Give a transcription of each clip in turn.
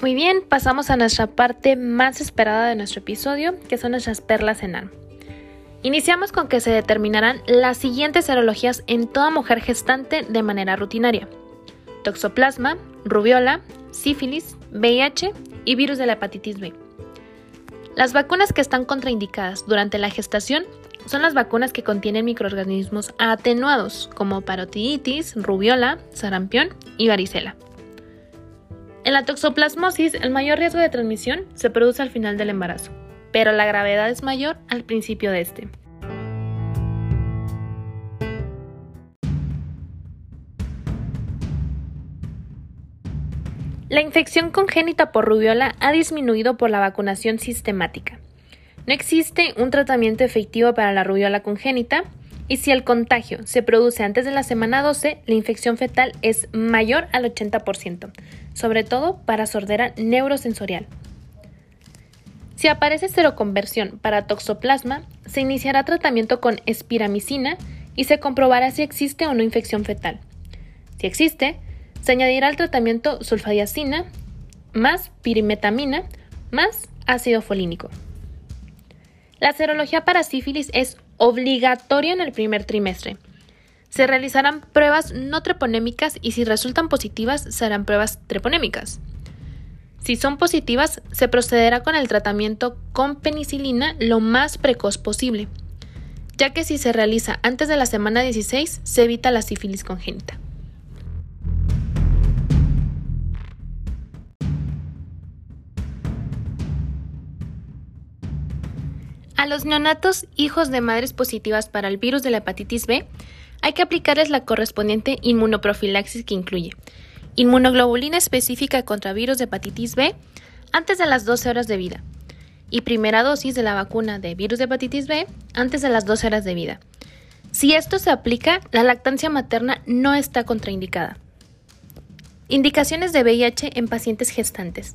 Muy bien, pasamos a nuestra parte más esperada de nuestro episodio, que son nuestras perlas en ARM. Iniciamos con que se determinarán las siguientes serologías en toda mujer gestante de manera rutinaria. Toxoplasma, rubiola, sífilis, VIH y virus de la hepatitis B. Las vacunas que están contraindicadas durante la gestación son las vacunas que contienen microorganismos atenuados como parotiditis, rubiola, sarampión y varicela. En la toxoplasmosis, el mayor riesgo de transmisión se produce al final del embarazo, pero la gravedad es mayor al principio de este. La infección congénita por rubiola ha disminuido por la vacunación sistemática. No existe un tratamiento efectivo para la rubiola congénita y si el contagio se produce antes de la semana 12, la infección fetal es mayor al 80%, sobre todo para sordera neurosensorial. Si aparece seroconversión para toxoplasma, se iniciará tratamiento con espiramicina y se comprobará si existe o no infección fetal. Si existe, se añadirá al tratamiento sulfadiacina más pirimetamina más ácido folínico. La serología para sífilis es obligatoria en el primer trimestre. Se realizarán pruebas no treponémicas y si resultan positivas serán pruebas treponémicas. Si son positivas, se procederá con el tratamiento con penicilina lo más precoz posible, ya que si se realiza antes de la semana 16 se evita la sífilis congénita. A los neonatos hijos de madres positivas para el virus de la hepatitis B, hay que aplicarles la correspondiente inmunoprofilaxis que incluye inmunoglobulina específica contra virus de hepatitis B antes de las 12 horas de vida y primera dosis de la vacuna de virus de hepatitis B antes de las 12 horas de vida. Si esto se aplica, la lactancia materna no está contraindicada. Indicaciones de VIH en pacientes gestantes.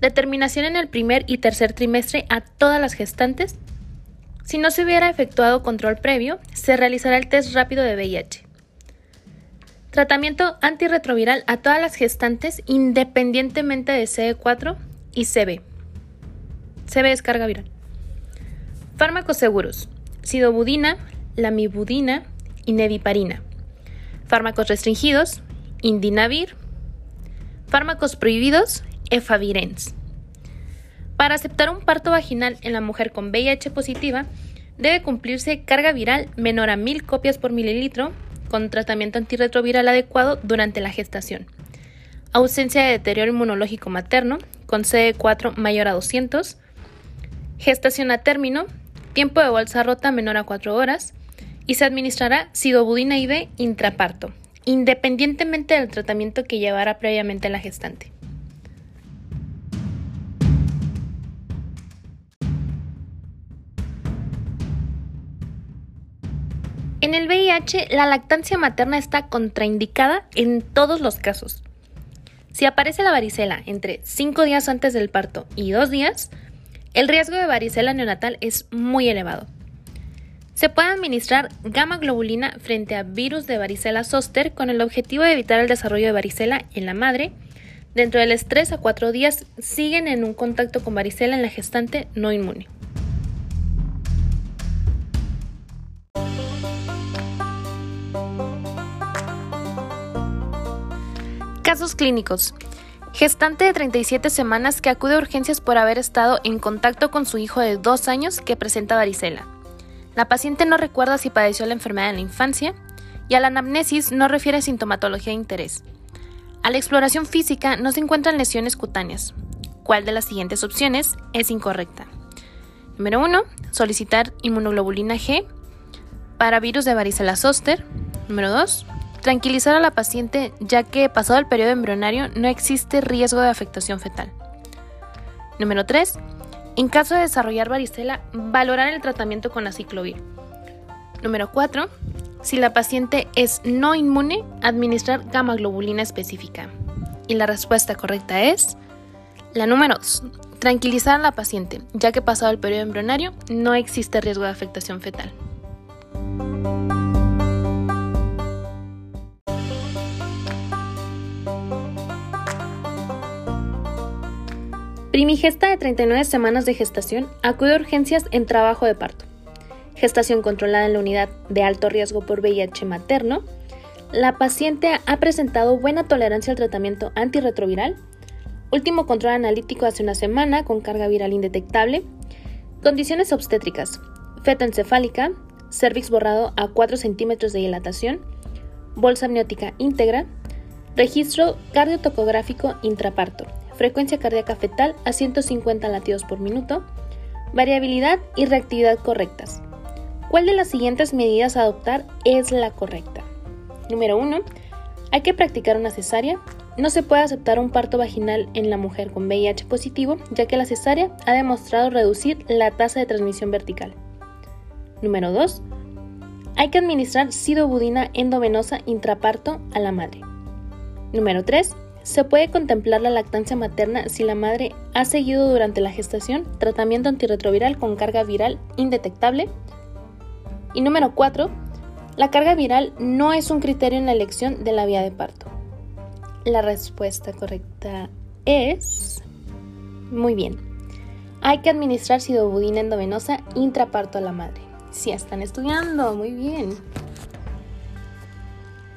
Determinación en el primer y tercer trimestre a todas las gestantes si no se hubiera efectuado control previo, se realizará el test rápido de VIH. Tratamiento antirretroviral a todas las gestantes independientemente de CD4 y CB. CB es carga viral. Fármacos seguros. Sidobudina, lamibudina y neviparina. Fármacos restringidos. Indinavir. Fármacos prohibidos. Efavirenz. Para aceptar un parto vaginal en la mujer con VIH positiva, debe cumplirse carga viral menor a 1000 copias por mililitro con tratamiento antirretroviral adecuado durante la gestación. Ausencia de deterioro inmunológico materno con CD4 mayor a 200. Gestación a término, tiempo de bolsa rota menor a 4 horas y se administrará sidobudina IV intraparto, independientemente del tratamiento que llevara previamente la gestante. En el VIH, la lactancia materna está contraindicada en todos los casos. Si aparece la varicela entre 5 días antes del parto y 2 días, el riesgo de varicela neonatal es muy elevado. Se puede administrar gamma globulina frente a virus de varicela zoster con el objetivo de evitar el desarrollo de varicela en la madre. Dentro de los 3 a 4 días siguen en un contacto con varicela en la gestante no inmune. Casos clínicos. Gestante de 37 semanas que acude a urgencias por haber estado en contacto con su hijo de 2 años que presenta varicela. La paciente no recuerda si padeció la enfermedad en la infancia y a la anamnesis no refiere sintomatología de interés. A la exploración física no se encuentran lesiones cutáneas. ¿Cuál de las siguientes opciones es incorrecta? Número 1. Solicitar inmunoglobulina G para virus de varicela zoster. Número 2 Tranquilizar a la paciente ya que pasado el periodo embrionario no existe riesgo de afectación fetal. Número 3. En caso de desarrollar varicela, valorar el tratamiento con aciclovir. Número 4. Si la paciente es no inmune, administrar gamma globulina específica. Y la respuesta correcta es la número 2. Tranquilizar a la paciente, ya que pasado el periodo embrionario no existe riesgo de afectación fetal. Primigesta de 39 semanas de gestación acude a urgencias en trabajo de parto. Gestación controlada en la unidad de alto riesgo por VIH materno. La paciente ha presentado buena tolerancia al tratamiento antirretroviral. Último control analítico hace una semana con carga viral indetectable. Condiciones obstétricas. Feto encefálica, cervix borrado a 4 centímetros de dilatación, bolsa amniótica íntegra, registro cardiotocográfico intraparto, frecuencia cardíaca fetal a 150 latidos por minuto, variabilidad y reactividad correctas. ¿Cuál de las siguientes medidas adoptar es la correcta? Número 1. Hay que practicar una cesárea. No se puede aceptar un parto vaginal en la mujer con VIH positivo, ya que la cesárea ha demostrado reducir la tasa de transmisión vertical. Número 2. Hay que administrar sidobudina endovenosa intraparto a la madre. Número 3. Se puede contemplar la lactancia materna si la madre ha seguido durante la gestación tratamiento antirretroviral con carga viral indetectable. Y número 4. La carga viral no es un criterio en la elección de la vía de parto. La respuesta correcta es... Muy bien. Hay que administrar sidobudina endovenosa intraparto a la madre. Si están estudiando, muy bien.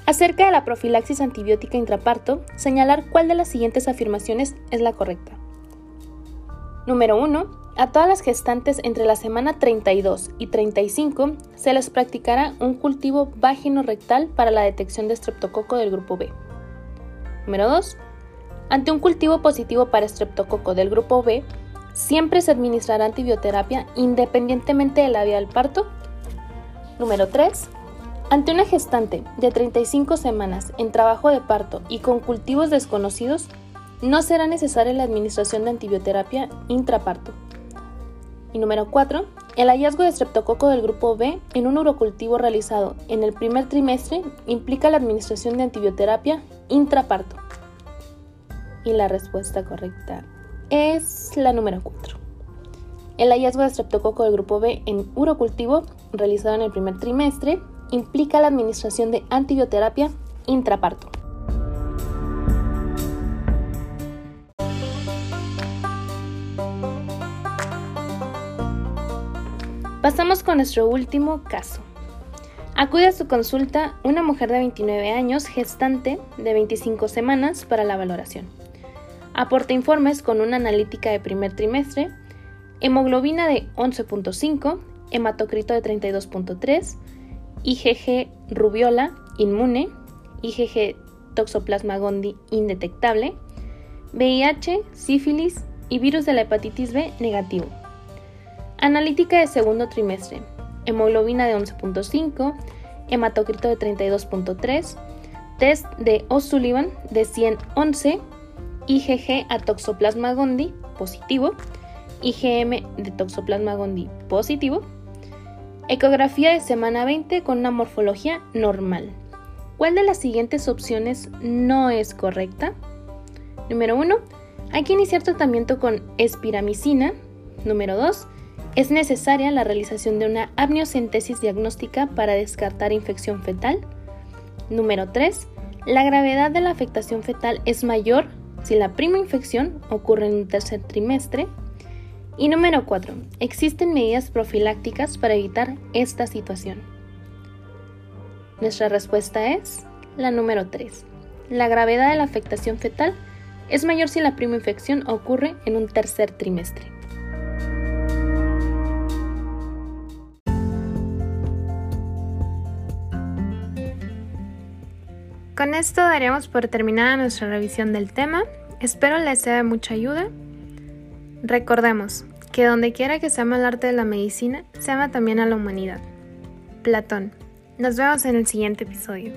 Acerca de la profilaxis antibiótica intraparto, señalar cuál de las siguientes afirmaciones es la correcta. Número 1. A todas las gestantes entre la semana 32 y 35 se les practicará un cultivo vagino-rectal para la detección de estreptococo del grupo B. Número 2. Ante un cultivo positivo para estreptococo del grupo B, Siempre se administrará antibioterapia independientemente de la vía del parto. Número 3. Ante una gestante de 35 semanas en trabajo de parto y con cultivos desconocidos, no será necesaria la administración de antibioterapia intraparto. Y número 4. El hallazgo de streptococo del grupo B en un urocultivo realizado en el primer trimestre implica la administración de antibioterapia intraparto. Y la respuesta correcta es la número 4. El hallazgo de streptococo del grupo B en urocultivo, realizado en el primer trimestre, implica la administración de antibioterapia intraparto. Pasamos con nuestro último caso. Acude a su consulta una mujer de 29 años, gestante de 25 semanas para la valoración. Aporta informes con una analítica de primer trimestre, hemoglobina de 11.5, hematocrito de 32.3, IgG rubiola inmune, IgG toxoplasma gondii indetectable, VIH, sífilis y virus de la hepatitis B negativo. Analítica de segundo trimestre, hemoglobina de 11.5, hematocrito de 32.3, test de O'Sullivan de 111, IgG a Toxoplasma gondii positivo, IgM de Toxoplasma gondii positivo, ecografía de semana 20 con una morfología normal. ¿Cuál de las siguientes opciones no es correcta? Número 1. Hay que iniciar tratamiento con espiramicina. Número 2. Es necesaria la realización de una amniocentesis diagnóstica para descartar infección fetal. Número 3. La gravedad de la afectación fetal es mayor si la prima infección ocurre en un tercer trimestre. Y número 4. Existen medidas profilácticas para evitar esta situación. Nuestra respuesta es la número 3. La gravedad de la afectación fetal es mayor si la prima infección ocurre en un tercer trimestre. Con esto daríamos por terminada nuestra revisión del tema. Espero les sea de mucha ayuda. Recordemos que donde quiera que se ama el arte de la medicina, se ama también a la humanidad. Platón. Nos vemos en el siguiente episodio.